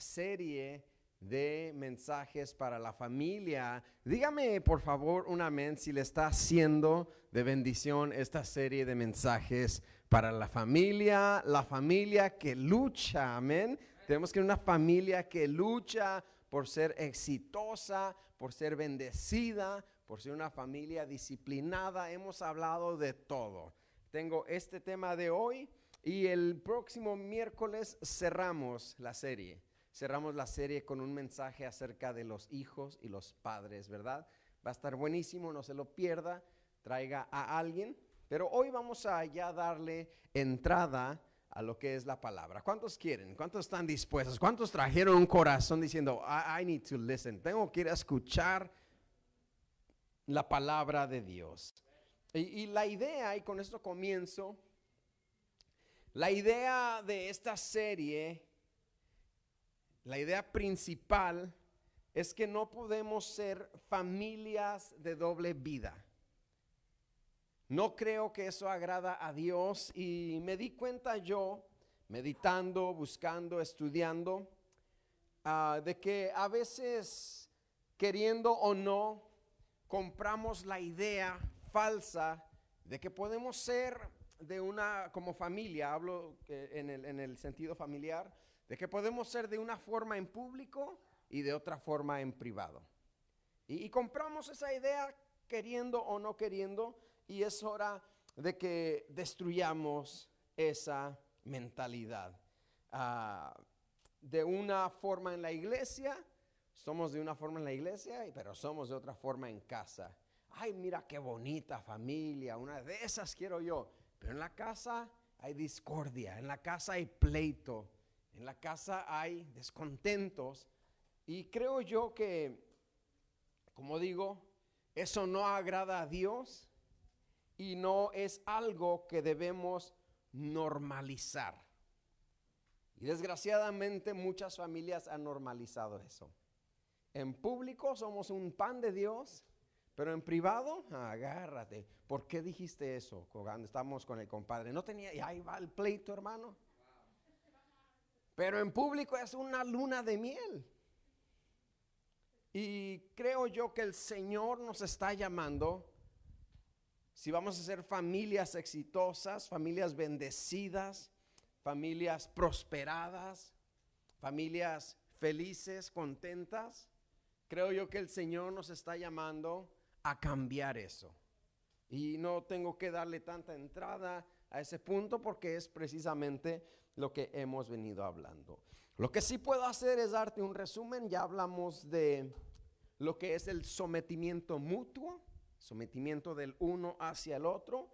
serie de mensajes para la familia. Dígame por favor un amén si le está haciendo de bendición esta serie de mensajes para la familia, la familia que lucha, amén. Tenemos que una familia que lucha por ser exitosa, por ser bendecida, por ser una familia disciplinada. Hemos hablado de todo. Tengo este tema de hoy y el próximo miércoles cerramos la serie. Cerramos la serie con un mensaje acerca de los hijos y los padres, ¿verdad? Va a estar buenísimo, no se lo pierda, traiga a alguien. Pero hoy vamos a ya darle entrada a lo que es la palabra. ¿Cuántos quieren? ¿Cuántos están dispuestos? ¿Cuántos trajeron un corazón diciendo, I, need to listen? Tengo que ir a escuchar la palabra de Dios. Y, y la idea, y con esto comienzo, la idea de esta serie la idea principal es que no podemos ser familias de doble vida. No creo que eso agrada a Dios y me di cuenta yo, meditando, buscando, estudiando, ah, de que a veces, queriendo o no, compramos la idea falsa de que podemos ser de una, como familia, hablo el, en el sentido familiar, de que podemos ser de una forma en público y de otra forma en privado. Y, compramos esa idea queriendo o no queriendo y es hora de que destruyamos esa mentalidad. Ah, de una forma en la iglesia, somos de una forma en la iglesia, pero somos de otra forma en casa. Ay, mira qué bonita familia, una de esas quiero yo. Pero en la casa hay discordia, en la casa hay pleito, en la casa hay descontentos y creo yo que, como digo, eso no agrada a Dios y no es algo que debemos normalizar. Y desgraciadamente muchas familias han normalizado eso. En público somos un pan de Dios, pero en privado, agárrate. ¿Por qué dijiste eso cuando estamos con el compadre? No tenía, y ahí va el pleito, hermano. Pero en público es una luna de miel. Y creo yo que el Señor nos está llamando, si vamos a ser familias exitosas, familias bendecidas, familias prosperadas, familias felices, contentas, creo yo que el Señor nos está llamando a cambiar eso. Y no tengo que darle tanta entrada a ese punto porque es precisamente lo que hemos venido hablando. Lo que sí puedo hacer es darte un resumen. Ya hablamos de lo que es el sometimiento mutuo, sometimiento del uno hacia el otro.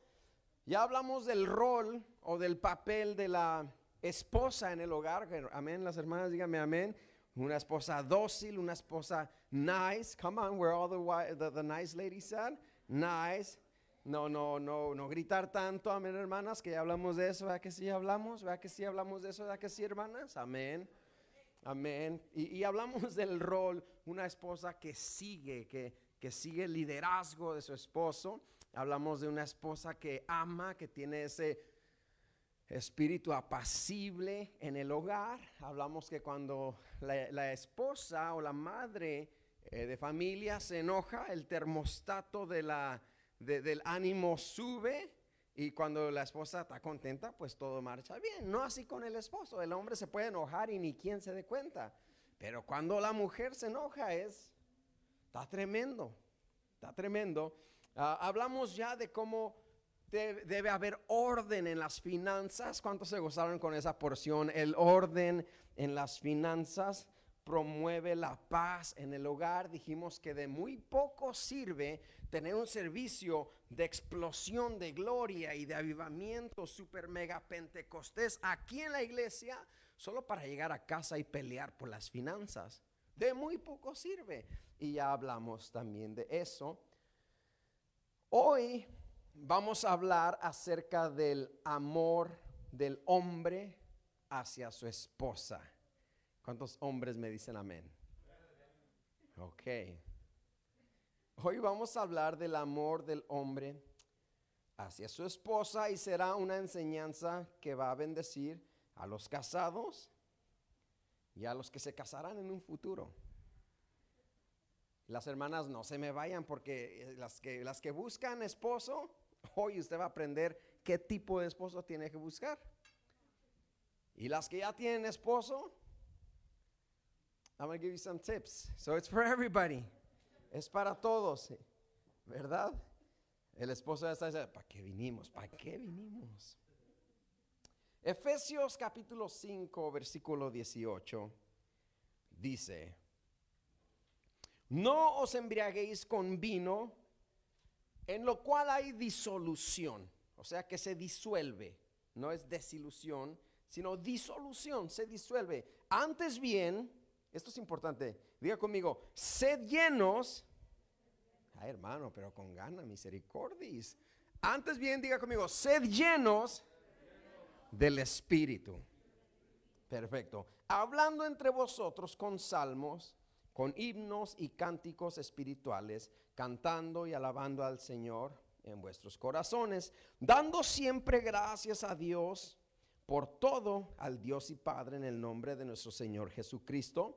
Ya hablamos del rol o del papel de la esposa en el hogar. Amén, las hermanas, díganme amén. Una esposa dócil, una esposa nice. Come on, where all the, nice ladies said. Nice no, no, no, no gritar tanto, amén, hermanas, que ya hablamos de eso, ¿verdad que sí hablamos? ¿Verdad que sí hablamos de eso? ¿Verdad que sí, hermanas? Amén. Amén. Y, hablamos del rol, una esposa que sigue, que, que sigue el liderazgo de su esposo. Hablamos de una esposa que ama, que tiene ese espíritu apacible en el hogar. Hablamos que cuando la, esposa o la madre eh, de familia se enoja, el termostato de la del ánimo sube y cuando la esposa está contenta, pues todo marcha bien. No así con el esposo. El hombre se puede enojar y ni quien se dé cuenta. Pero cuando la mujer se enoja es, está tremendo, está tremendo. Ah, hablamos ya de cómo debe haber orden en las finanzas. ¿Cuántos se gozaron con esa porción? El orden en las finanzas promueve la paz en el hogar. Dijimos que de muy poco sirve tener un servicio de explosión de gloria y de avivamiento super mega pentecostés aquí en la iglesia, solo para llegar a casa y pelear por las finanzas. De muy poco sirve. Y ya hablamos también de eso. Hoy vamos a hablar acerca del amor del hombre hacia su esposa. ¿Cuántos hombres me dicen amén? Ok. Hoy vamos a hablar del amor del hombre hacia su esposa y será una enseñanza que va a bendecir a los casados y a los que se casarán en un futuro. Las hermanas no se me vayan porque eh, las que, las que buscan esposo, hoy usted va a aprender qué tipo de esposo tiene que buscar. Y las que ya tienen esposo, I'm going to give you some tips. So it's for everybody. Es para todos, ¿verdad? El esposo ya está diciendo, ¿para qué vinimos? ¿Para qué vinimos? Efesios capítulo 5, versículo 18, dice, no os embriaguéis con vino, en lo cual hay disolución, o sea que se disuelve, no es desilusión, sino disolución, se disuelve. Antes bien, esto es importante, diga conmigo, sed llenos, ay hermano, pero con gana, misericordias. Antes bien, diga conmigo, sed llenos del Espíritu. Perfecto. Hablando entre vosotros con salmos, con himnos y cánticos espirituales, cantando y alabando al Señor en vuestros corazones, dando siempre gracias a Dios por todo al Dios y Padre en el nombre de nuestro Señor Jesucristo.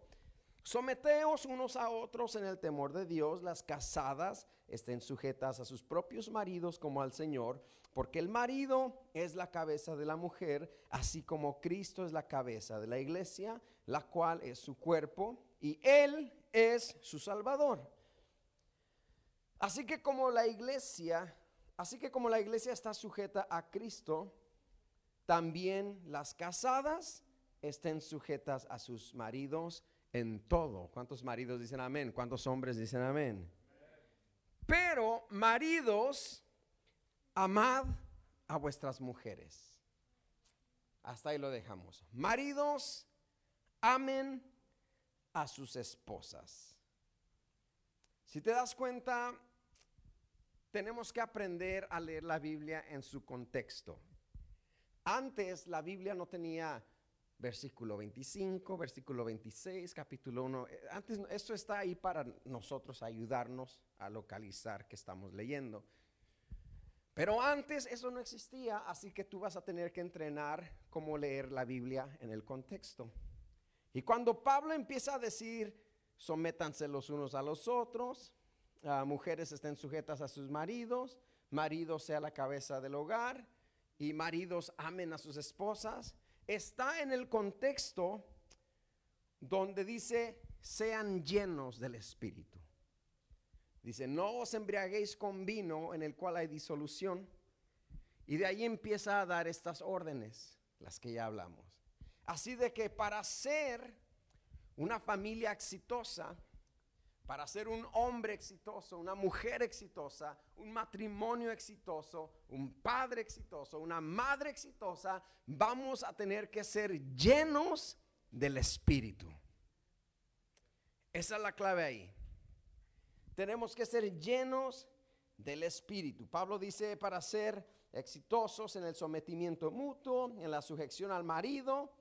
Someteos unos a otros en el temor de Dios, las casadas estén sujetas a sus propios maridos como al Señor, porque el marido es la cabeza de la mujer, así como Cristo es la cabeza de la iglesia, la cual es su cuerpo, y Él es su Salvador. Así que como la iglesia, así que como la iglesia está sujeta a Cristo, también las casadas estén sujetas a sus maridos en todo. ¿Cuántos maridos dicen amén? ¿Cuántos hombres dicen amén? Pero maridos, amad a vuestras mujeres. Hasta ahí lo dejamos. Maridos, amen a sus esposas. Si te das cuenta, tenemos que aprender a leer la Biblia en su contexto. Antes la Biblia no tenía versículo 25, versículo 26, capítulo 1. Eh, antes esto está ahí para nosotros ayudarnos a localizar que estamos leyendo. Pero antes eso no existía, así que tú vas a tener que entrenar cómo leer la Biblia en el contexto. Y cuando Pablo empieza a decir, sométanse los unos a los otros, mujeres estén sujetas a sus maridos, marido sea la cabeza del hogar y maridos amen a sus esposas, está en el contexto donde dice, sean llenos del Espíritu. Dice, no os embriaguéis con vino en el cual hay disolución. Y de ahí empieza a dar estas órdenes, las que ya hablamos. Así de que para ser una familia exitosa, para ser un hombre exitoso, una mujer exitosa, un matrimonio exitoso, un padre exitoso, una madre exitosa, vamos a tener que ser llenos del Espíritu. Esa es la clave ahí. Tenemos que ser llenos del Espíritu. Pablo dice para ser exitosos en el sometimiento mutuo, en la sujeción al marido,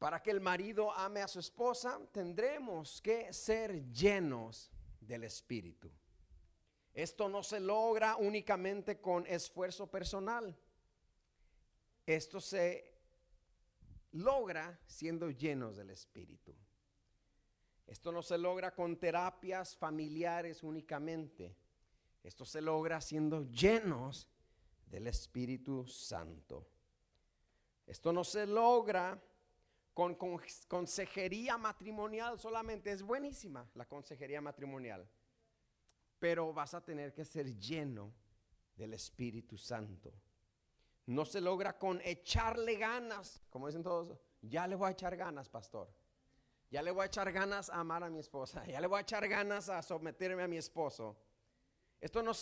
para que el marido ame a su esposa, tendremos que ser llenos del Espíritu. Esto no se logra únicamente con esfuerzo personal. Esto se logra siendo llenos del Espíritu. Esto no se logra con terapias familiares únicamente. Esto se logra siendo llenos del Espíritu Santo. Esto no se logra con, consejería matrimonial solamente. Es buenísima la consejería matrimonial. Pero vas a tener que ser lleno del Espíritu Santo. No se logra con echarle ganas, como dicen todos. Ya le voy a echar ganas, pastor. Ya le voy a echar ganas a amar a mi esposa. Ya le voy a echar ganas a someterme a mi esposo. Esto no,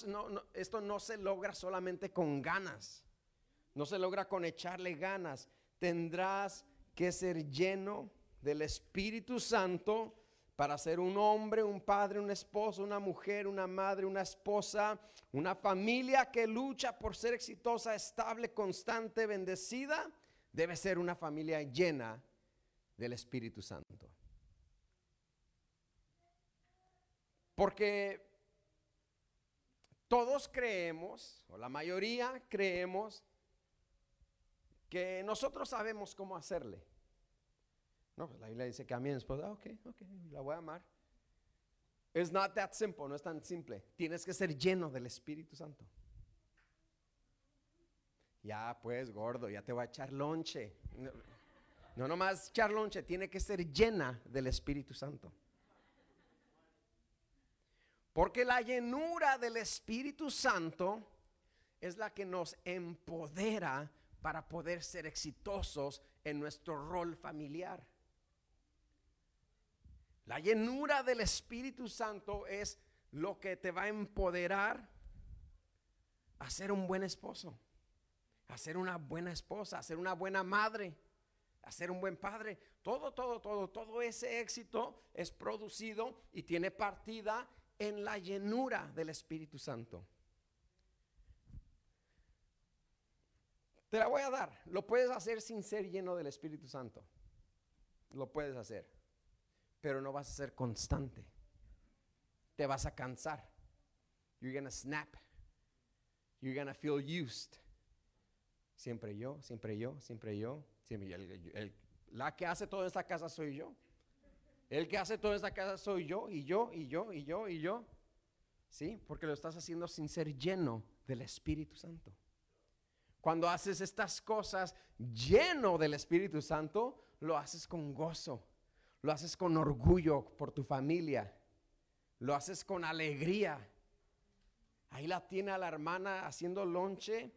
esto no se logra solamente con ganas. No se logra con echarle ganas. Tendrás que ser lleno del Espíritu Santo para ser un hombre, un padre, un esposo, una mujer, una madre, una esposa, una familia que lucha por ser exitosa, estable, constante, bendecida, debe ser una familia llena del Espíritu Santo. Porque todos creemos, o la mayoría creemos, que nosotros sabemos cómo hacerle. No, pues la Biblia dice que a mi esposa, ok, ok, la voy a amar. It's not that simple, no es tan simple. Tienes que ser lleno del Espíritu Santo. Ya pues, gordo, ya te voy a echar lonche. No nomás echar lonche, tiene que ser llena del Espíritu Santo. Porque la llenura del Espíritu Santo es la que nos empodera para poder ser exitosos en nuestro rol familiar. La llenura del Espíritu Santo es lo que te va a empoderar a ser un buen esposo, a ser una buena esposa, a ser una buena madre, a ser un buen padre. Todo, todo, todo, todo ese éxito es producido y tiene partida en la llenura del Espíritu Santo. Te la voy a dar. Lo puedes hacer sin ser lleno del Espíritu Santo. Lo puedes hacer pero no vas a ser constante. Te vas a cansar. You're gonna snap. You're gonna feel used. Siempre yo, siempre yo, siempre yo. Siempre la que hace toda esta casa soy yo. El que hace toda esta casa soy yo, y yo, y yo, y yo, y yo. ¿Sí? Porque lo estás haciendo sin ser lleno del Espíritu Santo. Cuando haces estas cosas lleno del Espíritu Santo, lo haces con gozo lo haces con orgullo por tu familia, lo haces con alegría. Ahí la tiene a la hermana haciendo lonche,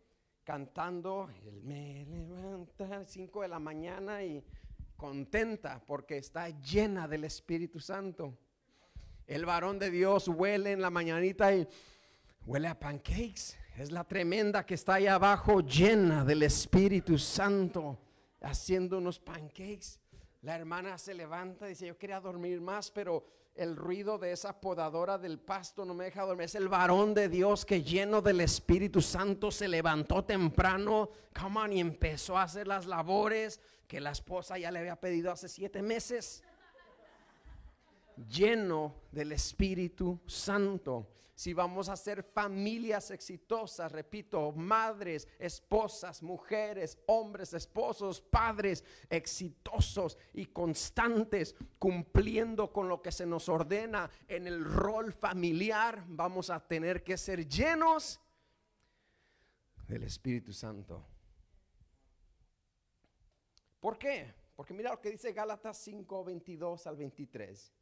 cantando, él me levanta a las 5 de la mañana y contenta porque está llena del Espíritu Santo. El varón de Dios huele en la mañanita y huele a pancakes. Es la tremenda que está ahí abajo llena del Espíritu Santo haciendo unos pancakes. La hermana se levanta y dice, yo quería dormir más, pero el ruido de esa podadora del pasto no me deja dormir. Es el varón de Dios que lleno del Espíritu Santo se levantó temprano, come on, y empezó a hacer las labores que la esposa ya le había pedido hace siete meses. Lleno del Espíritu Santo si vamos a ser familias exitosas, repito, madres, esposas, mujeres, hombres, esposos, padres exitosos y constantes, cumpliendo con lo que se nos ordena en el rol familiar, vamos a tener que ser llenos del Espíritu Santo. ¿Por qué? Porque mira lo que dice Gálatas 5, 22 al 23.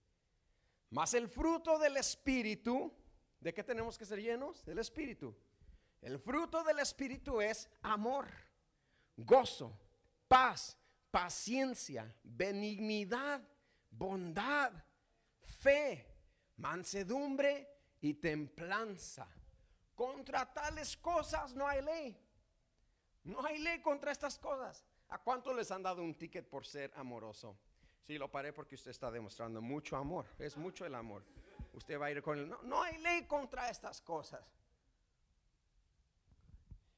Más el fruto del Espíritu ¿De qué tenemos que ser llenos? Del Espíritu. El fruto del Espíritu es amor, gozo, paz, paciencia, benignidad, bondad, fe, mansedumbre y templanza. Contra tales cosas no hay ley. No hay ley contra estas cosas. ¿A cuánto les han dado un ticket por ser amoroso? Sí, lo paré porque usted está demostrando mucho amor. Es mucho el amor usted va a ir con él. No, no hay ley contra estas cosas.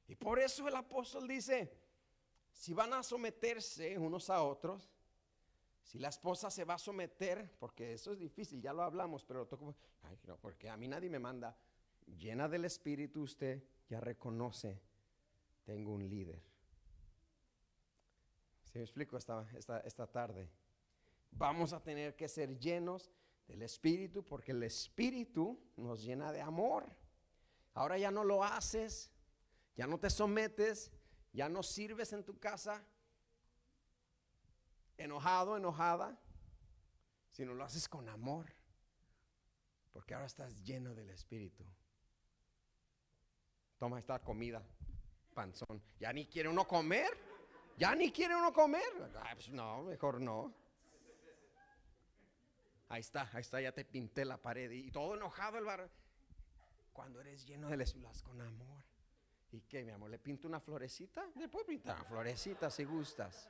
Y por eso el apóstol dice, si van a someterse unos a otros, si la esposa se va a someter, porque eso es difícil, ya lo hablamos, pero toco, porque a mí nadie me manda, llena del Espíritu usted ya reconoce, tengo un líder. Si me explico esta, esta, esta tarde? Vamos a tener que ser llenos del Espíritu, porque el Espíritu nos llena de amor. Ahora ya no lo haces, ya no te sometes, ya no sirves en tu casa enojado, enojada, sino lo haces con amor, porque ahora estás lleno del Espíritu. Toma esta comida, panzón. Ya ni quiere uno comer, ya ni quiere uno comer. Pues no, mejor no. Ahí está, ahí está, ya te pinté la pared y todo enojado el bar. Cuando eres lleno de las con amor. ¿Y qué, mi amor? ¿Le pinto una florecita? Le puedo pintar una florecita si gustas.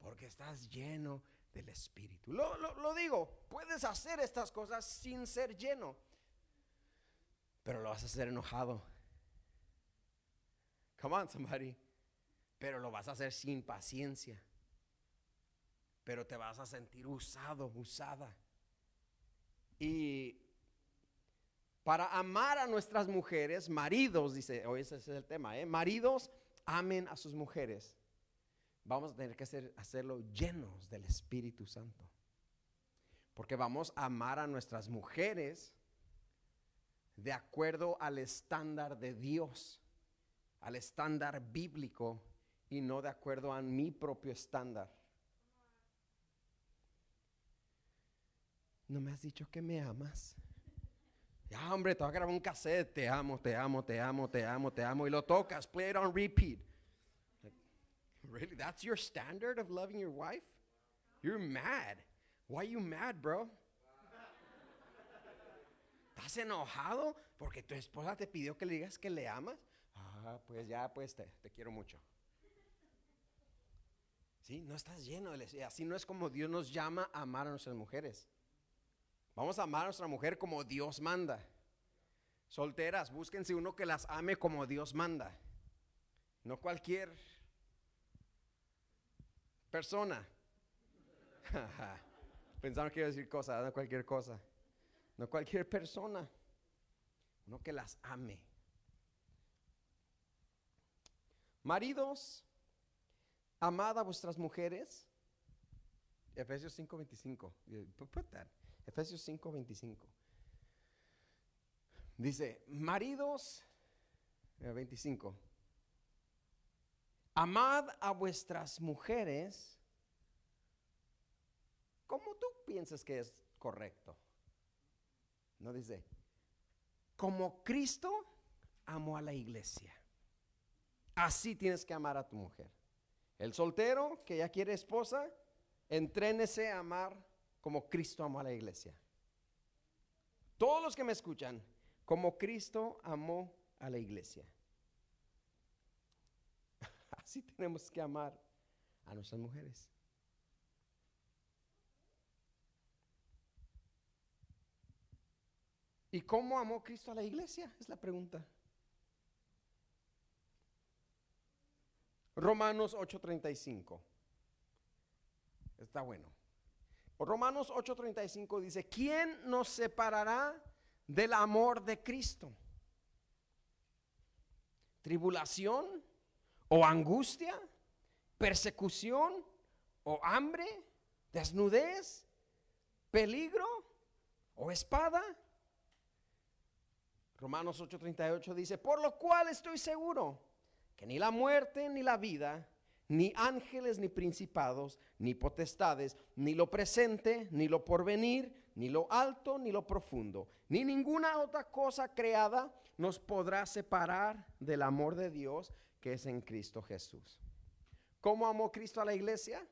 Porque estás lleno del Espíritu. Lo, lo, digo, puedes hacer estas cosas sin ser lleno. Pero lo vas a hacer enojado. Come on, somebody. Pero lo vas a hacer sin paciencia pero te vas a sentir usado, usada. Y para amar a nuestras mujeres, maridos, dice, hoy ese es el tema, ¿eh? maridos, amen a sus mujeres. vamos a tener que hacer, hacerlo llenos del Espíritu Santo. Porque vamos a amar a nuestras mujeres de acuerdo al estándar de Dios, al estándar bíblico y no de acuerdo a mi propio estándar. ¿No me has dicho que me amas? Ya, hombre, te voy a grabar un cassette. Te amo, te amo, te amo, te amo, te amo. Y lo tocas. Play it on repeat. really? That's your standard of loving your wife? You're mad. Why are you mad, bro? ¿Estás enojado porque tu esposa te pidió que le digas que le amas? Ah, pues ya, pues te, te quiero mucho. Sí, no estás lleno de Así no es como Dios nos llama a amar a nuestras mujeres. Vamos a amar a nuestra mujer como Dios manda. Solteras, búsquense uno que las ame como Dios manda. No cualquier persona. Pensaron que iba a decir cosas, no cualquier cosa. No cualquier persona. Uno que las ame. Maridos, amad a vuestras mujeres. Efesios 5:25. Put that. Efesios 5:25. Dice, maridos, 25, eh, amad a vuestras mujeres como tú piensas que es correcto. No dice, como Cristo amó a la iglesia. Así tienes que amar a tu mujer. El soltero que ya quiere esposa, entrénese a amar como Cristo amó a la iglesia. Todos los que me escuchan, como Cristo amó a la iglesia. Así tenemos que amar a nuestras mujeres. ¿Y cómo amó Cristo a la iglesia? Es la pregunta. Romanos 8:35. Está bueno. Romanos 8:35 dice, ¿quién nos separará del amor de Cristo? ¿Tribulación o angustia? ¿Persecución o hambre? ¿Desnudez? ¿Peligro o espada? Romanos 8:38 dice, por lo cual estoy seguro que ni la muerte ni la vida, ni ángeles, ni principados, ni potestades, ni lo presente, ni lo porvenir, ni lo alto, ni lo profundo, ni ninguna otra cosa creada nos podrá separar del amor de Dios que es en Cristo Jesús. ¿Cómo amó Cristo a la iglesia?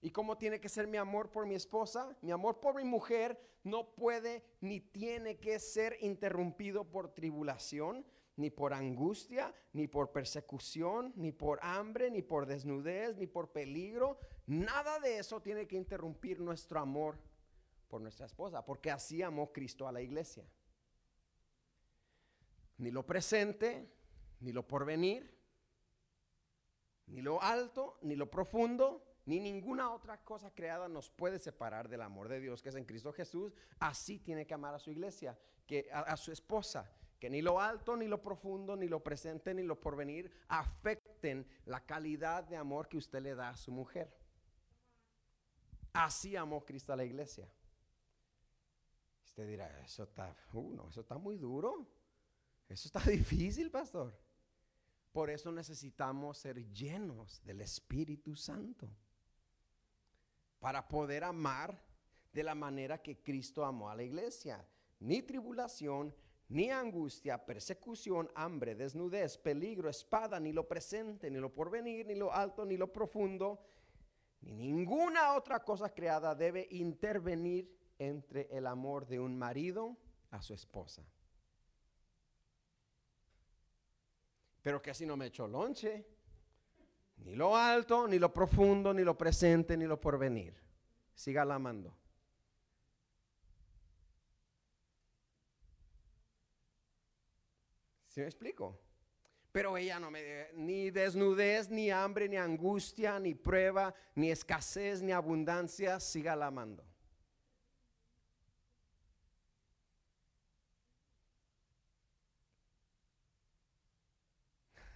¿Y cómo tiene que ser mi amor por mi esposa? Mi amor por mi mujer no puede ni tiene que ser interrumpido por tribulación, ni por angustia, ni por persecución, ni por hambre, ni por desnudez, ni por peligro. Nada de eso tiene que interrumpir nuestro amor por nuestra esposa, porque así amó Cristo a la iglesia. Ni lo presente, ni lo porvenir, ni lo alto, ni lo profundo, ni ninguna otra cosa creada nos puede separar del amor de Dios que es en Cristo Jesús. Así tiene que amar a su iglesia, que a su esposa que ni lo alto, ni lo profundo, ni lo presente, ni lo porvenir afecten la calidad de amor que usted le da a su mujer. Así amó Cristo a la iglesia. Usted dirá, eso está, uh, eso está muy duro. Eso está difícil, pastor. Por eso necesitamos ser llenos del Espíritu Santo. Para poder amar de la manera que Cristo amó a la iglesia. Ni tribulación, ni angustia, persecución, hambre, desnudez, peligro, espada, ni lo presente, ni lo porvenir, ni lo alto, ni lo profundo, ni ninguna otra cosa creada debe intervenir entre el amor de un marido a su esposa. Pero que así no me echó lonche, ni lo alto, ni lo profundo, ni lo presente, ni lo porvenir. Siga amando. ¿Sí me explico? Pero ella no me ni desnudez, ni hambre, ni angustia, ni prueba, ni escasez, ni abundancia, siga la amando.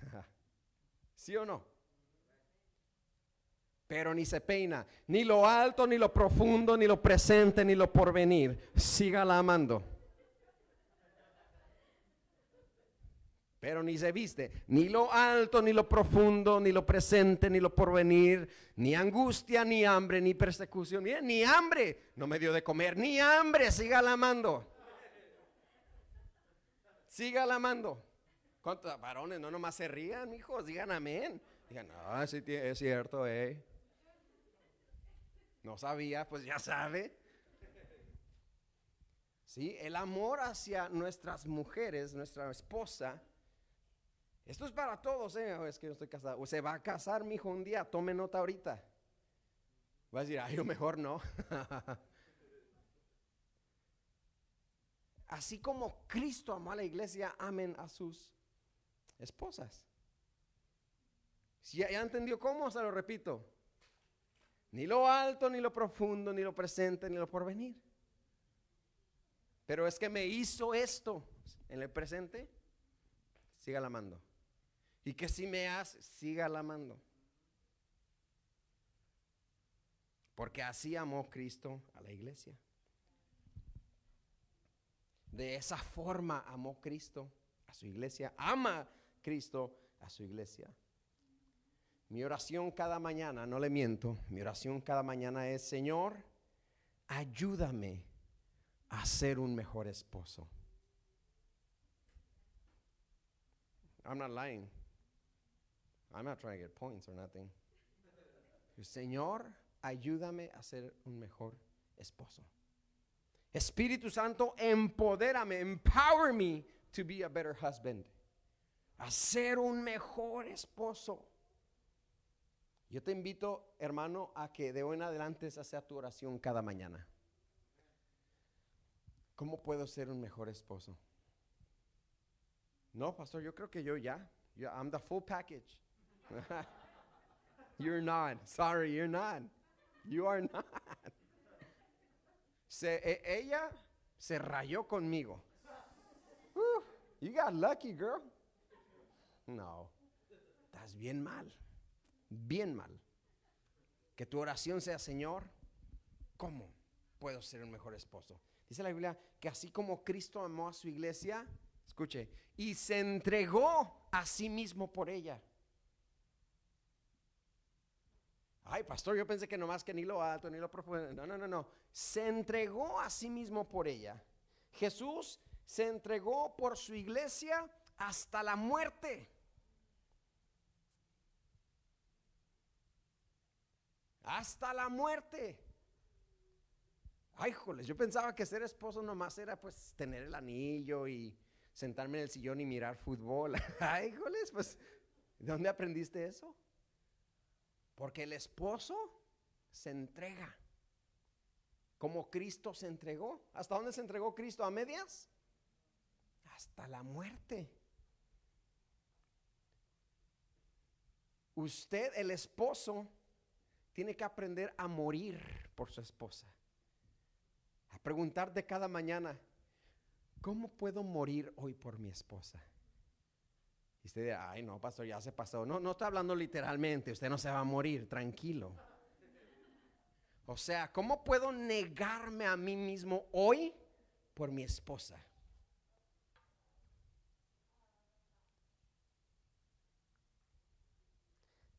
¿Sí o no? pero ni se peina, ni lo alto, ni lo profundo, ni lo presente, ni lo porvenir. Sígala amando. Pero ni se viste, ni lo alto, ni lo profundo, ni lo presente, ni lo porvenir, ni angustia, ni hambre, ni persecución, ni, ni hambre, no me dio de comer, ni hambre, sígala amando. Sígala amando. ¿Cuántos varones no nomás se rían, hijos? Digan amén. Digan, no, sí, es cierto, eh. No sabía, pues ya sabe. Sí, el amor hacia nuestras mujeres, nuestra esposa. Esto es para todos, ¿eh? Es que yo estoy casado. O se va a casar, mi hijo, un día. Tome nota ahorita. Va a decir, ay, yo mejor no. Así como Cristo amó a la iglesia, amen a sus esposas. Si ya, ya entendió cómo, se lo repito. Ni lo alto, ni lo profundo, ni lo presente, ni lo porvenir. Pero es que me hizo esto en el presente, siga amando. Y que si me hace, siga amando. Porque así amó Cristo a la iglesia. De esa forma amó Cristo a su iglesia. Ama Cristo a su iglesia. Mi oración cada mañana, no le miento, mi oración cada mañana es, Señor, ayúdame a ser un mejor esposo. I'm not lying. I'm not trying to get points or nothing. Señor, ayúdame a ser un mejor esposo. Espíritu Santo, empodérame, empower me to be a better husband. A ser un mejor esposo. Yo te invito, hermano, a que de hoy en adelante esa sea tu oración cada mañana. ¿Cómo puedo ser un mejor esposo? No, pastor, yo creo que yo ya. I'm the full package. you're not. Sorry, you're not. You are not. Se, e, ella se rayó conmigo. you got lucky, girl. No, estás bien mal bien mal. Que tu oración sea, Señor, ¿cómo puedo ser un mejor esposo? Dice la Biblia que así como Cristo amó a su iglesia, escuche, y se entregó a sí mismo por ella. Ay, pastor, yo pensé que nomás que ni lo alto ni lo profundo. No, no, no, no. Se entregó a sí mismo por ella. Jesús se entregó por su iglesia hasta la muerte. hasta la muerte. Ay, joles, yo pensaba que ser esposo nomás era pues tener el anillo y sentarme en el sillón y mirar fútbol. Ay, joles, pues, ¿de dónde aprendiste eso? Porque el esposo se entrega. Como Cristo se entregó. ¿Hasta dónde se entregó Cristo? ¿A medias? Hasta la muerte. Usted, el esposo, tiene que aprender a morir por su esposa. A preguntar de cada mañana, ¿cómo puedo morir hoy por mi esposa? Y usted dice, ay no, pastor, ya se pasó. No, no está hablando literalmente, usted no se va a morir, tranquilo. O sea, ¿cómo puedo negarme a mí mismo hoy por mi esposa?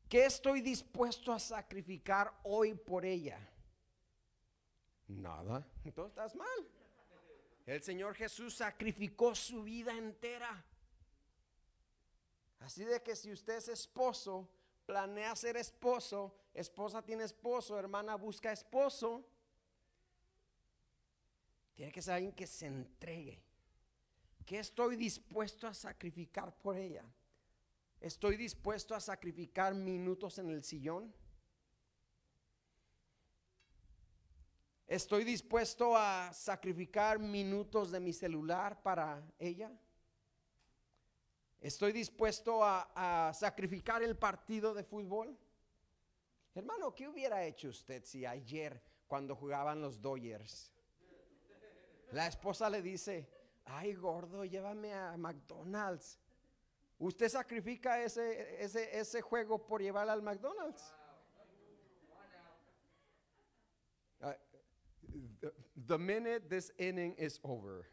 ¿Qué estoy dispuesto a sacrificar hoy por ella? Nada. Entonces estás mal. El Señor Jesús sacrificó su vida entera. Así de que si usted es esposo, planea ser esposo, esposa tiene esposo, hermana busca esposo, tiene que ser alguien que se entregue. ¿Qué estoy dispuesto a sacrificar por ella? ¿Estoy dispuesto a sacrificar minutos en el sillón? ¿Estoy dispuesto a sacrificar minutos de mi celular para ella? ¿Estoy dispuesto a, sacrificar el partido de fútbol? Hermano, ¿qué hubiera hecho usted si ayer, cuando jugaban los Dodgers, la esposa le dice, ay gordo, llévame a McDonald's? ¿Usted sacrifica ese, juego por llevar al McDonald's? Uh, the minute this inning is over.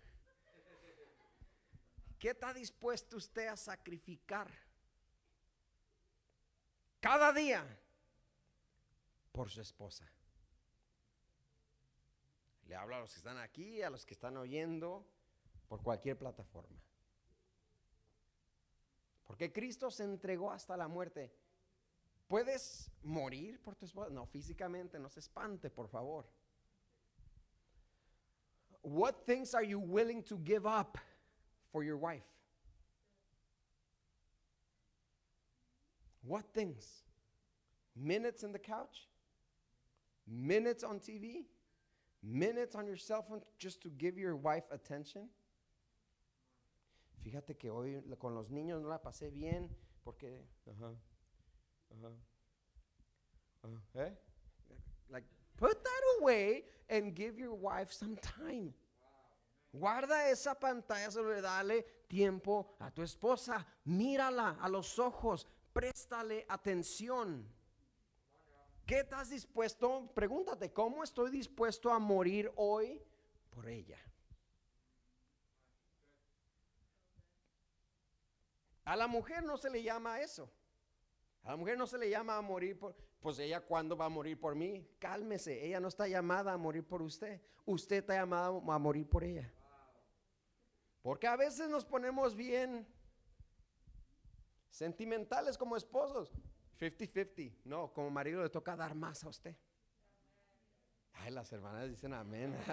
¿Qué está dispuesto usted a sacrificar cada día por su esposa? Le hablo a los que están aquí, a los que están oyendo por cualquier plataforma. Porque Cristo se entregó hasta la muerte. ¿Puedes morir por tu esposa? No, físicamente, no se espante, por favor. What things are you willing to give up for your wife? What things? Minutes in the couch? Minutes on TV? Minutes on your cell phone just to give your wife attention? Fíjate que hoy con los niños no la pasé bien porque, ajá, ajá, ¿eh? Like, put that away and give your wife some time. Guarda esa pantalla sobre dale tiempo a tu esposa. Mírala a los ojos. Préstale atención. ¿Qué estás dispuesto? Pregúntate, ¿cómo estoy dispuesto a morir hoy por ella? A la mujer no se le llama eso. A la mujer no se le llama a morir por, pues ella cuándo va a morir por mí. Cálmese, ella no está llamada a morir por usted. Usted está llamado a morir por ella. Porque a veces nos ponemos bien sentimentales como esposos. 50-50. No, como marido le toca dar más a usted. Ay, las hermanas dicen amén.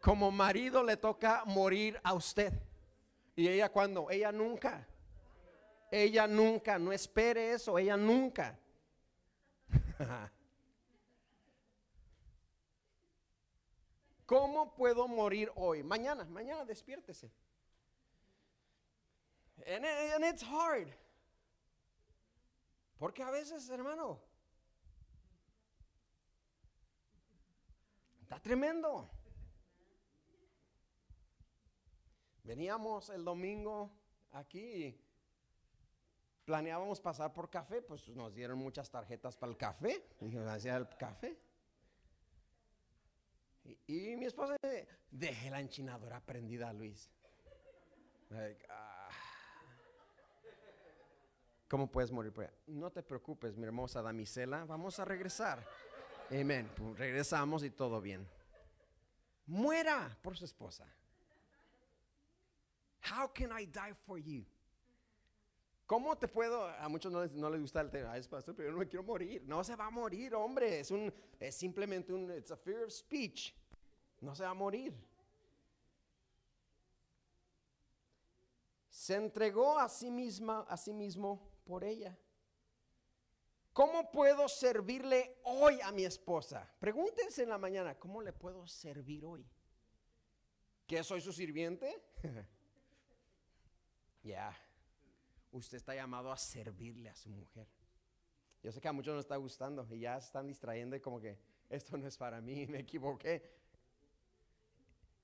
como marido le toca morir a usted. ¿Y ella cuando Ella nunca. Ella nunca. No espere eso. Ella nunca. ¿Cómo puedo morir hoy? Mañana, mañana despiértese. And, it's hard. Porque a veces, hermano, está tremendo. Veníamos el domingo aquí planeábamos pasar por café, pues nos dieron muchas tarjetas para el café. Dije, hacía el café. Y, mi esposa, dejé la enchinadora prendida, Luis. Ah. ¿Cómo puedes morir? No te preocupes, mi hermosa damisela, vamos a regresar. Amén. Pues regresamos y todo bien. Muera por su esposa. How can I die for you? ¿Cómo te puedo? A muchos no les, no les gusta el tema, es pastor, pero yo no me quiero morir. No se va a morir, hombre. Es, un, es simplemente un, it's a fear of speech. No se va a morir. Se entregó a sí misma, a sí mismo por ella. ¿Cómo puedo servirle hoy a mi esposa? Pregúntense en la mañana, ¿cómo le puedo servir hoy? ¿Que soy su sirviente? Ya, usted está llamado a servirle a su mujer. Yo sé que a muchos no está gustando y ya están distrayendo y como que esto no es para mí, me equivoqué.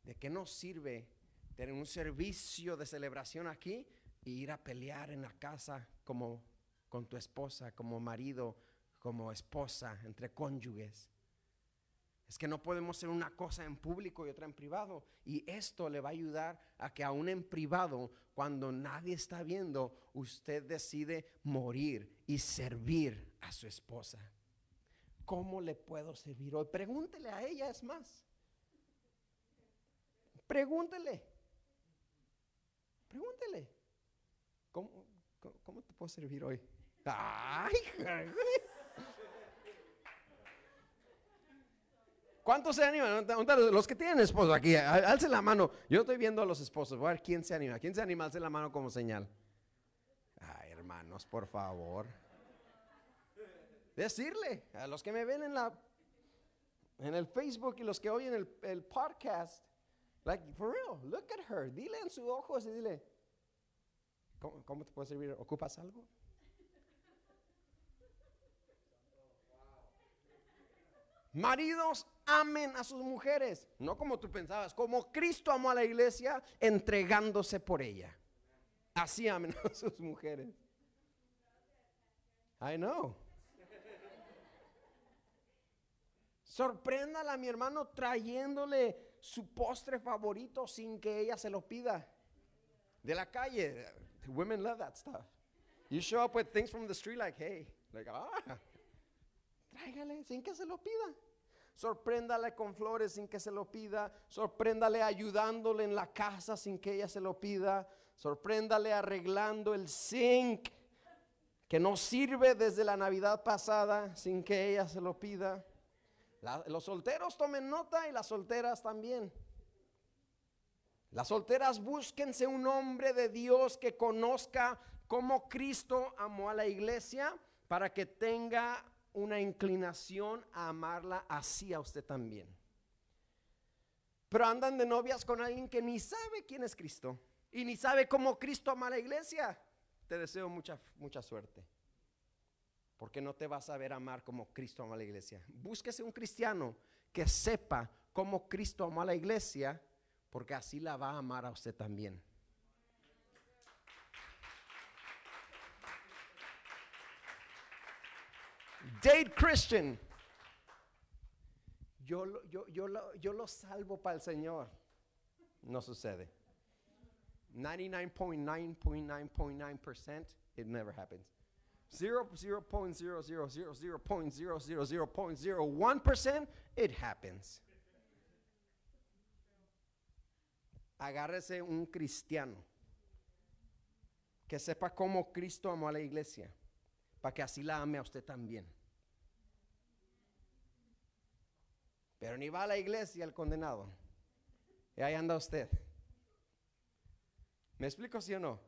¿De qué nos sirve tener un servicio de celebración aquí e ir a pelear en la casa como con tu esposa, como marido, como esposa, entre cónyuges? Es que no podemos hacer una cosa en público y otra en privado. Y esto le va a ayudar a que aún en privado, cuando nadie está viendo, usted decide morir y servir a su esposa. ¿Cómo le puedo servir hoy? Pregúntele a ella, es más. Pregúntele. Pregúntele. ¿Cómo, cómo, te puedo servir hoy? Ay, ¿Cuántos se animan? Los que tienen esposo aquí, alce la mano. Yo estoy viendo a los esposos. Voy a ver quién se anima. ¿Quién se anima? Alce la mano como señal. Ay, hermanos, por favor. Decirle a los que me ven en la en el Facebook y los que oyen el, el podcast, like for real, look at her. Dile en sus ojos y dile, ¿cómo, cómo te puedo servir? ¿Ocupas algo? Maridos, amen a sus mujeres, no como tú pensabas, como Cristo amó a la iglesia entregándose por ella. Así amen a sus mujeres. I know. Sorpréndala mi hermano trayéndole su postre favorito sin que ella se lo pida. De la calle. Women love that stuff. You show up with things from the street like, hey, like, ah, tráigale sin que se lo pida. Sorpréndale con flores sin que se lo pida. Sorpréndale ayudándole en la casa sin que ella se lo pida. Sorpréndale arreglando el zinc que no sirve desde la Navidad pasada sin que ella se lo pida. Los solteros tomen nota y las solteras también. Las solteras búsquense un hombre de Dios que conozca cómo Cristo amó a la iglesia para que tenga una inclinación a amarla así a usted también. Pero andan de novias con alguien que ni sabe quién es Cristo y ni sabe cómo Cristo ama a la iglesia. Te deseo mucha, mucha suerte. Porque no te vas a ver amar como Cristo ama a la iglesia. Búsquese un cristiano que sepa cómo Cristo amó a la iglesia, porque así la va a amar a usted también. Date Christian. Yo, yo, yo, lo, yo lo salvo para el Señor. No sucede. 99.9.9.9%, it never happens. 0.0000000.001%, it happens. Agárrese un cristiano que sepa cómo Cristo amó a la iglesia, para que así la ame a usted también. Pero ni va a la iglesia el condenado. Y ahí anda usted. ¿Me explico sí o no?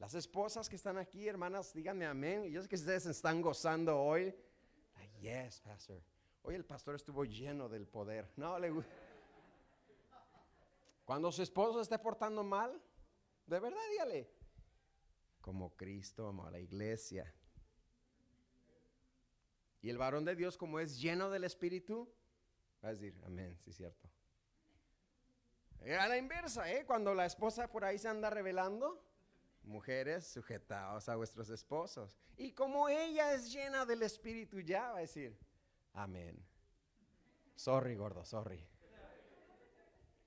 Las esposas que están aquí, hermanas, díganme amén. Yo sé que ustedes están gozando hoy. yes, pastor. Hoy el pastor estuvo lleno del poder. No le Cuando su esposo esté portando mal, de verdad dígale, como Cristo amó a la iglesia. Y el varón de Dios, como es lleno del Espíritu, Va a decir, amén, sí es cierto. a la inversa, ¿eh? Cuando la esposa por ahí se anda revelando, mujeres sujetados a vuestros esposos. Y como ella es llena del Espíritu ya, va a decir, amén. Sorry, gordo, sorry.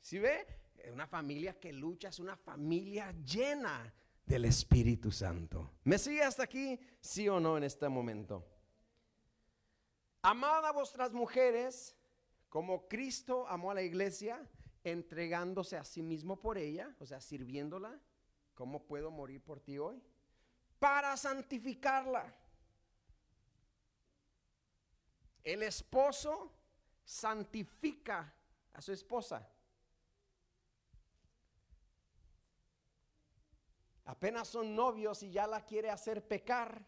Si ve? Una familia que lucha es una familia llena del Espíritu Santo. ¿Me sigue hasta aquí? ¿Sí o no en este momento? Amad a vuestras mujeres como Cristo amó a la iglesia, entregándose a sí mismo por ella, o sea, sirviéndola, ¿cómo puedo morir por ti hoy? Para santificarla. El esposo santifica a su esposa. Apenas son novios y ya la quiere hacer pecar.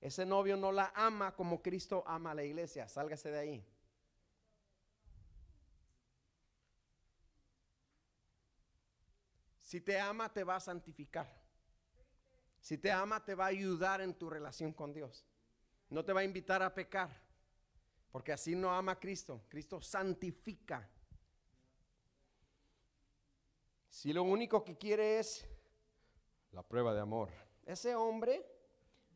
Ese novio no la ama como Cristo ama a la iglesia. Sálgase de ahí. Si te ama, te va a santificar. Si te ama, te va a ayudar en tu relación con Dios. No te va a invitar a pecar, porque así no ama a Cristo. Cristo santifica. Si lo único que quiere es la prueba de amor, ese hombre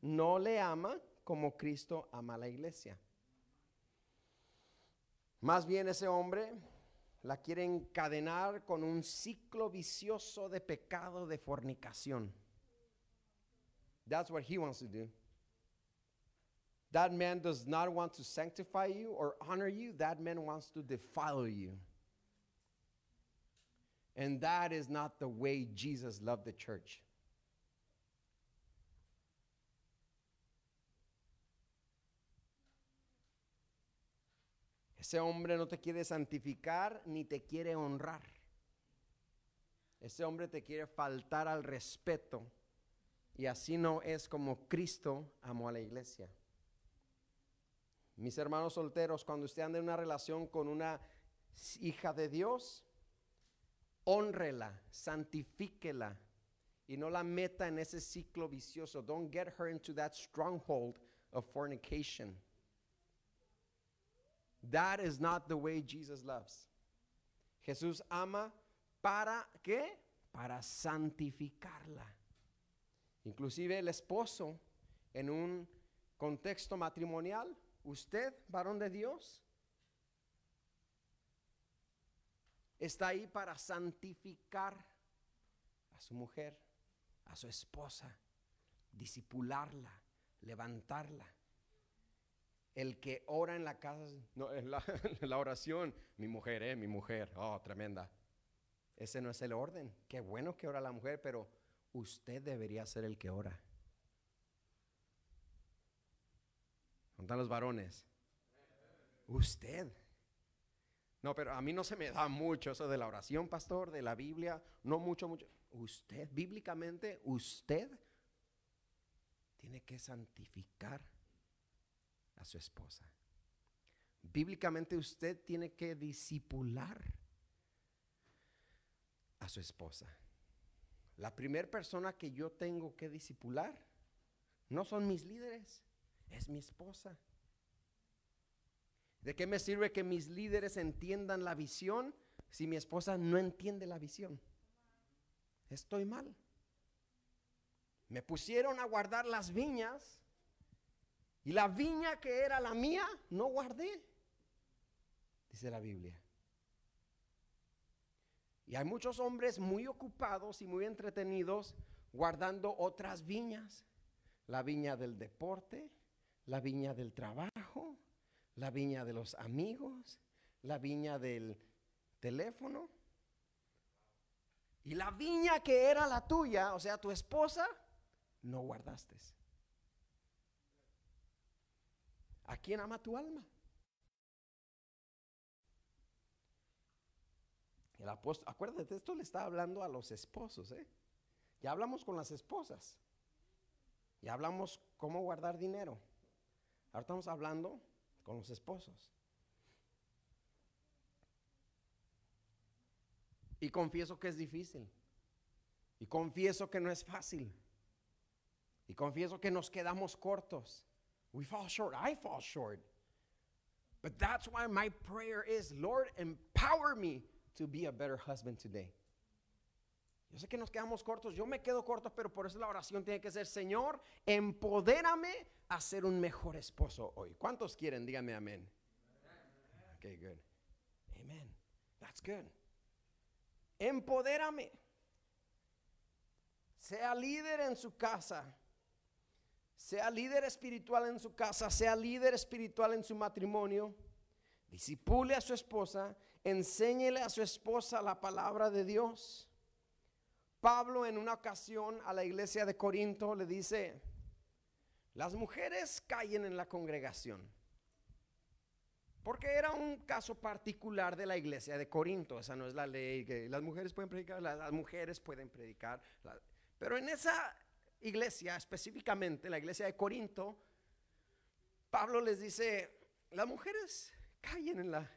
no le ama como Cristo ama a la iglesia. Más bien ese hombre la quiere encadenar con un ciclo vicioso de pecado de fornicación. That's what he wants to do. That man does not want to sanctify you or honor you, that man wants to defile you. And that is not the way Jesus loved the church. Ese hombre no te quiere santificar ni te quiere honrar. Ese hombre te quiere faltar al respeto. Y así no es como Cristo amó a la iglesia. Mis hermanos solteros, cuando usted anda en una relación con una hija de Dios, honrela, santifíquela y no la meta en ese ciclo vicioso. Don't get her into that stronghold of fornication. That is not the way Jesus loves. Jesús ama para qué? Para santificarla. Inclusive el esposo en un contexto matrimonial, usted, varón de Dios, está ahí para santificar a su mujer, a su esposa, disipularla, levantarla. El que ora en la casa, no, en la, la oración, mi mujer, eh, mi mujer, oh, tremenda. Ese no es el orden. Qué bueno que ora la mujer, pero usted debería ser el que ora. ¿Dónde los varones? Usted. No, pero a mí no se me da mucho eso de la oración, pastor, de la Biblia. No mucho, mucho. Usted, bíblicamente, usted tiene que santificar a su esposa. Bíblicamente usted tiene que disipular a su esposa. La primera persona que yo tengo que disipular no son mis líderes, es mi esposa. ¿De qué me sirve que mis líderes entiendan la visión si mi esposa no entiende la visión? Estoy mal. Me pusieron a guardar las viñas y la viña que era la mía no guardé, dice la Biblia. Y hay muchos hombres muy ocupados y muy entretenidos guardando otras viñas. La viña del deporte, la viña del trabajo, la viña de los amigos, la viña del teléfono. Y la viña que era la tuya, o sea, tu esposa, no guardaste. ¿A quién ama tu alma? El apóstol, acuérdate, esto le está hablando a los esposos, ¿eh? Ya hablamos con las esposas. Ya hablamos cómo guardar dinero. Ahora estamos hablando con los esposos. Y confieso que es difícil. Y confieso que no es fácil. Y confieso que nos quedamos cortos. We fall short. I fall short. But that's why my prayer is, Lord, empower me to be a better husband today. Yo sé que nos quedamos cortos, yo me quedo corto, pero por eso la oración tiene que ser, Señor, empodérame a ser un mejor esposo hoy. ¿Cuántos quieren? Díganme amén. Okay, good. Amen. That's good. Empodérame. Sea líder en su casa. Sea líder espiritual en su casa, sea líder espiritual en su matrimonio. Disipule a su esposa, enséñele a su esposa la palabra de Dios. Pablo en una ocasión a la iglesia de Corinto le dice, las mujeres caen en la congregación. Porque era un caso particular de la iglesia de Corinto. Esa no es la ley que las mujeres pueden predicar, las, mujeres pueden predicar. pero en esa iglesia, específicamente la iglesia de Corinto, Pablo les dice, las mujeres caen en la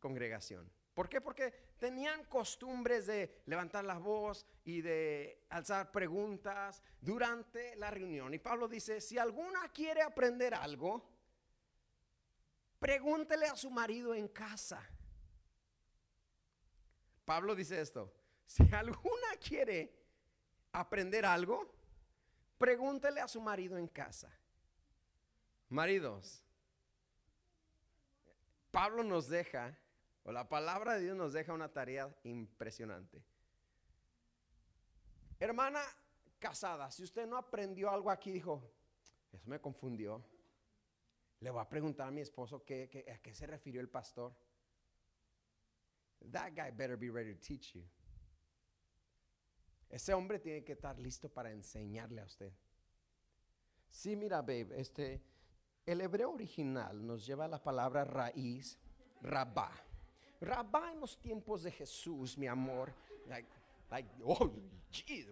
congregación. ¿Por qué? Porque tenían costumbres de levantar la voz y de alzar preguntas durante la reunión. Y Pablo dice, si alguna quiere aprender algo, pregúntele a su marido en casa. Pablo dice esto, si alguna quiere aprender algo, pregúntele a su marido en casa. Maridos, Pablo nos deja o la palabra de Dios nos deja una tarea impresionante. Hermana casada, si usted no aprendió algo aquí, dijo, eso me confundió. Le voy a preguntar a mi esposo qué, a qué se refirió el pastor. That guy better be ready to teach you. Ese hombre tiene que estar listo para enseñarle a usted. Sí, mira, babe, este, el hebreo original nos lleva a la palabra raíz, rabá. Rabá en los tiempos de Jesús, mi amor. oh,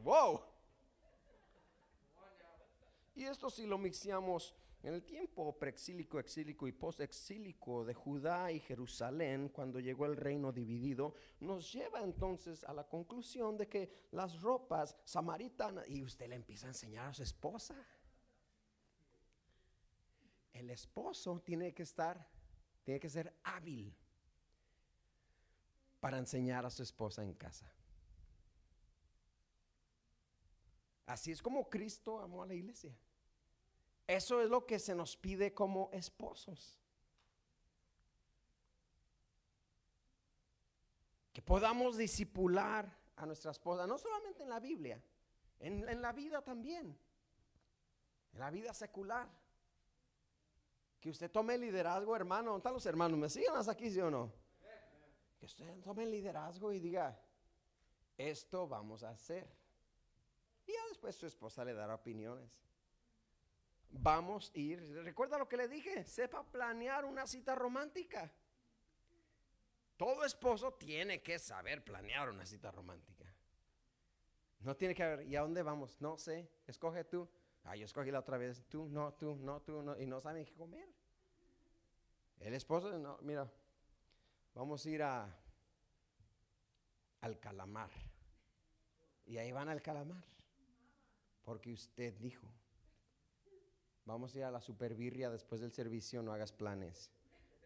wow. Y esto si lo mixamos en el tiempo preexílico, exílico y postexílico de Judá y Jerusalén, cuando llegó el reino dividido, nos lleva entonces a la conclusión de que las ropas samaritanas, y usted le empieza a enseñar a su esposa. El esposo tiene que estar, tiene que ser hábil para enseñar a su esposa en casa. Así es como Cristo amó a la iglesia. Eso es lo que se nos pide como esposos. Que podamos disipular a nuestra esposa, no solamente en la Biblia, en, la vida también, en la vida secular. Que usted tome liderazgo, hermano. ¿Dónde están los hermanos? ¿Me siguen hasta aquí, sí o no? Que usted tome liderazgo y diga, esto vamos a hacer. Y ya después su esposa le dará opiniones. Vamos a ir, recuerda lo que le dije, sepa planear una cita romántica. Todo esposo tiene que saber planear una cita romántica. No tiene que haber, ¿y a dónde vamos? No sé, escoge tú. Ah, yo escogí la otra vez, tú, no, tú, no, tú, no, y no saben qué comer. El esposo, no, mira, vamos a ir a, al calamar. Y ahí van al calamar. Porque usted dijo, vamos a ir a la superbirria después del servicio, no hagas planes.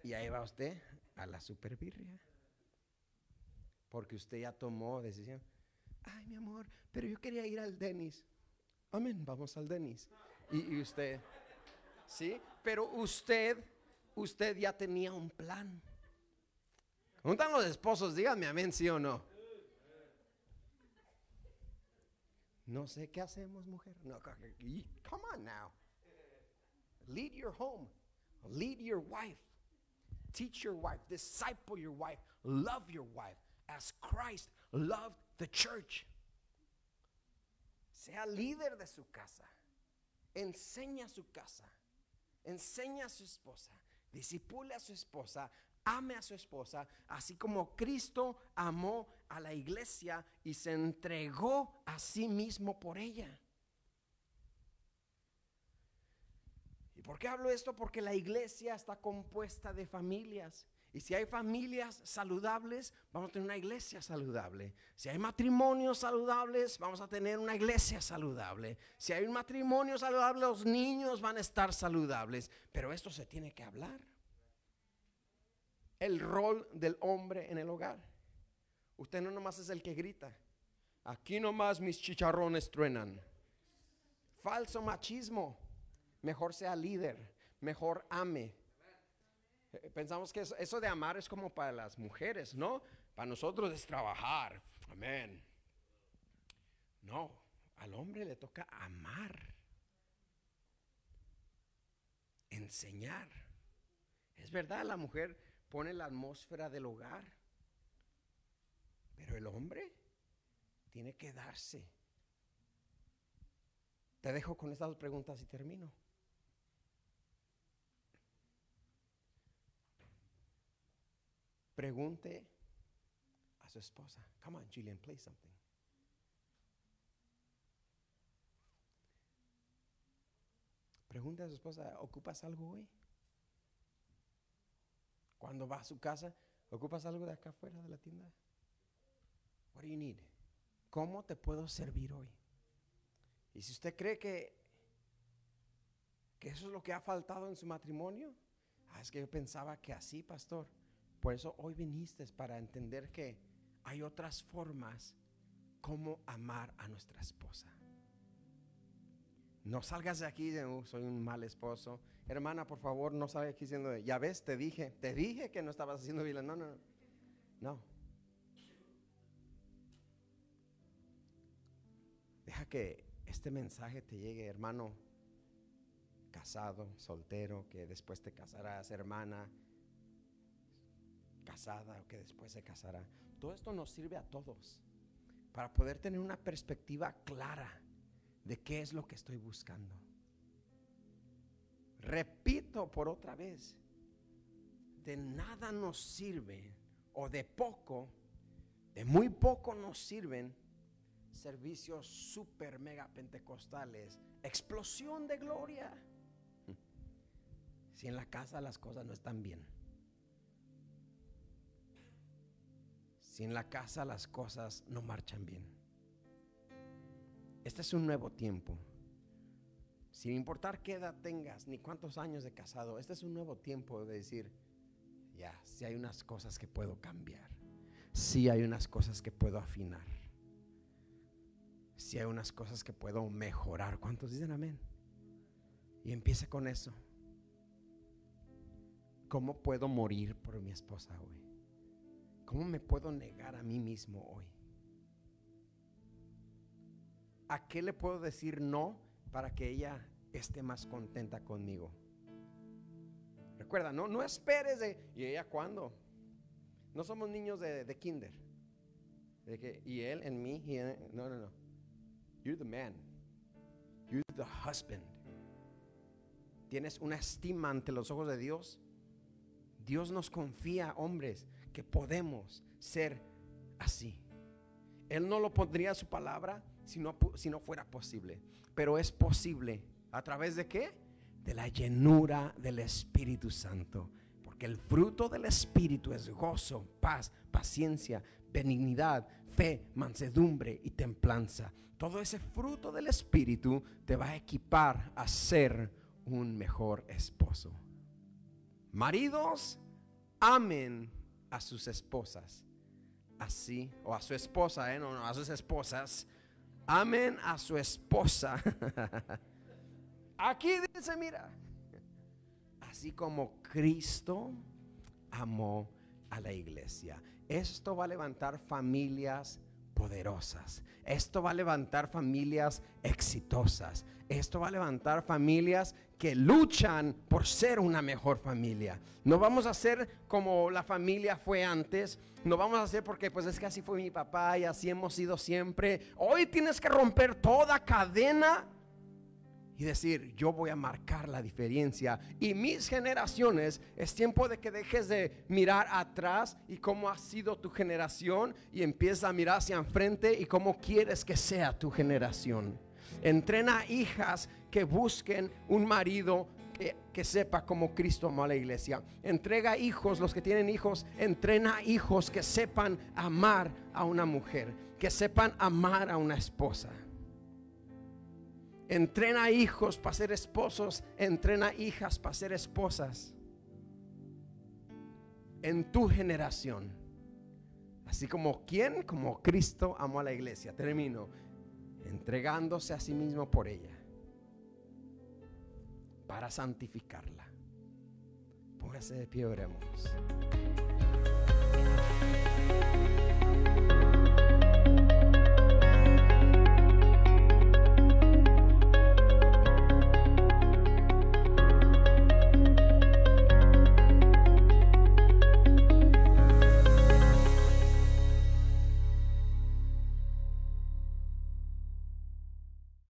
Y ahí va usted a la superbirria. Porque usted ya tomó decisión. Ay, mi amor, pero yo quería ir al Denis. Amén, vamos al Denis. Y, usted, ¿sí? Pero usted, usted ya tenía un plan. ¿Cómo están los esposos? Díganme amén, sí o no. No sé qué hacemos, mujer. No, come on now. Lead your home. Lead your wife. Teach your wife. Disciple your wife. Love your wife as Christ loved the church. Sea líder de su casa. Enseña su casa. Enseña a su esposa. Disipule a su esposa. Ame a su esposa. Así como Cristo amó a la iglesia y se entregó a sí mismo por ella. Por qué hablo esto? Porque la iglesia está compuesta de familias. Y si hay familias saludables, vamos a tener una iglesia saludable. Si hay matrimonios saludables, vamos a tener una iglesia saludable. Si hay un matrimonio saludable, los niños van a estar saludables. Pero esto se tiene que hablar. El rol del hombre en el hogar. Usted no nomás es el que grita. Aquí nomás mis chicharrones truenan. Falso machismo. Mejor sea líder. Mejor ame eh, pensamos que eso, de amar es como para las mujeres, ¿no? Para nosotros es trabajar. Amén. No, al hombre le toca amar, enseñar. Es verdad, la mujer pone la atmósfera del hogar, pero el hombre tiene que darse. Te dejo con estas dos preguntas y termino. Pregunte a su esposa. Come on, Julian, play something. Pregunte a su esposa, ¿ocupas algo hoy? Cuando va a su casa, ¿ocupas algo de acá afuera de la tienda? What do you need? ¿Cómo te puedo servir hoy? Y si usted cree que, que eso es lo que ha faltado en su matrimonio, ah, es que yo pensaba que así, pastor. Por eso hoy viniste para entender que hay otras formas como amar a nuestra esposa. No salgas de aquí de, uh, soy un mal esposo. Hermana, por favor, no salgas aquí diciendo, ya ves, te dije, te dije que no estabas haciendo bien. No, no, no. No. Deja que este mensaje te llegue, hermano, casado, soltero, que después te casarás, hermana, casada o que después se casará. Todo esto nos sirve a todos para poder tener una perspectiva clara de qué es lo que estoy buscando. Repito por otra vez, de nada nos sirve o de poco, de muy poco nos sirven servicios super mega pentecostales, explosión de gloria. Si en la casa las cosas no están bien. Si en la casa las cosas no marchan bien. Este es un nuevo tiempo. Sin importar qué edad tengas ni cuántos años de casado, este es un nuevo tiempo de decir, ya, si hay unas cosas que puedo cambiar, si hay unas cosas que puedo afinar, si hay unas cosas que puedo mejorar. ¿Cuántos dicen amén? Y empiece con eso. ¿Cómo puedo morir por mi esposa hoy? ¿Cómo me puedo negar a mí mismo hoy? ¿A qué le puedo decir no para que ella esté más contenta conmigo? Recuerda, no, no esperes de, ¿y ella cuándo? No somos niños de, de kinder. De que, y él en mí, y no, no, no. You're the man. You're the husband. Tienes una estima ante los ojos de Dios. Dios nos confía, hombres, que podemos ser así. Él no lo pondría a su palabra si no, si no fuera posible. Pero es posible. ¿A través de qué? De la llenura del Espíritu Santo. Porque el fruto del Espíritu es gozo, paz, paciencia, benignidad, fe, mansedumbre y templanza. Todo ese fruto del Espíritu te va a equipar a ser un mejor esposo. Maridos, amen a sus esposas. Así, o a su esposa, ¿eh? no, no, a sus esposas. Amen a su esposa. Aquí dice, mira, así como Cristo amó a la iglesia. Esto va a levantar familias poderosas. Esto va a levantar familias exitosas. Esto va a levantar familias que luchan por ser una mejor familia. No vamos a ser como la familia fue antes. No vamos a ser porque pues es que así fue mi papá y así hemos sido siempre. Hoy tienes que romper toda cadena y decir, yo voy a marcar la diferencia. Y mis generaciones, es tiempo de que dejes de mirar atrás y cómo ha sido tu generación y empieza a mirar hacia enfrente y cómo quieres que sea tu generación. Entrena hijas que busquen un marido que, que, sepa cómo Cristo amó a la iglesia. Entrega hijos, los que tienen hijos, entrena hijos que sepan amar a una mujer, que sepan amar a una esposa. Entrena hijos para ser esposos, entrena hijas para ser esposas. En tu generación. Así como quien, como Cristo amó a la iglesia. Termino. Entregándose a sí mismo por ella. Para santificarla. Póngase de pie, oremos.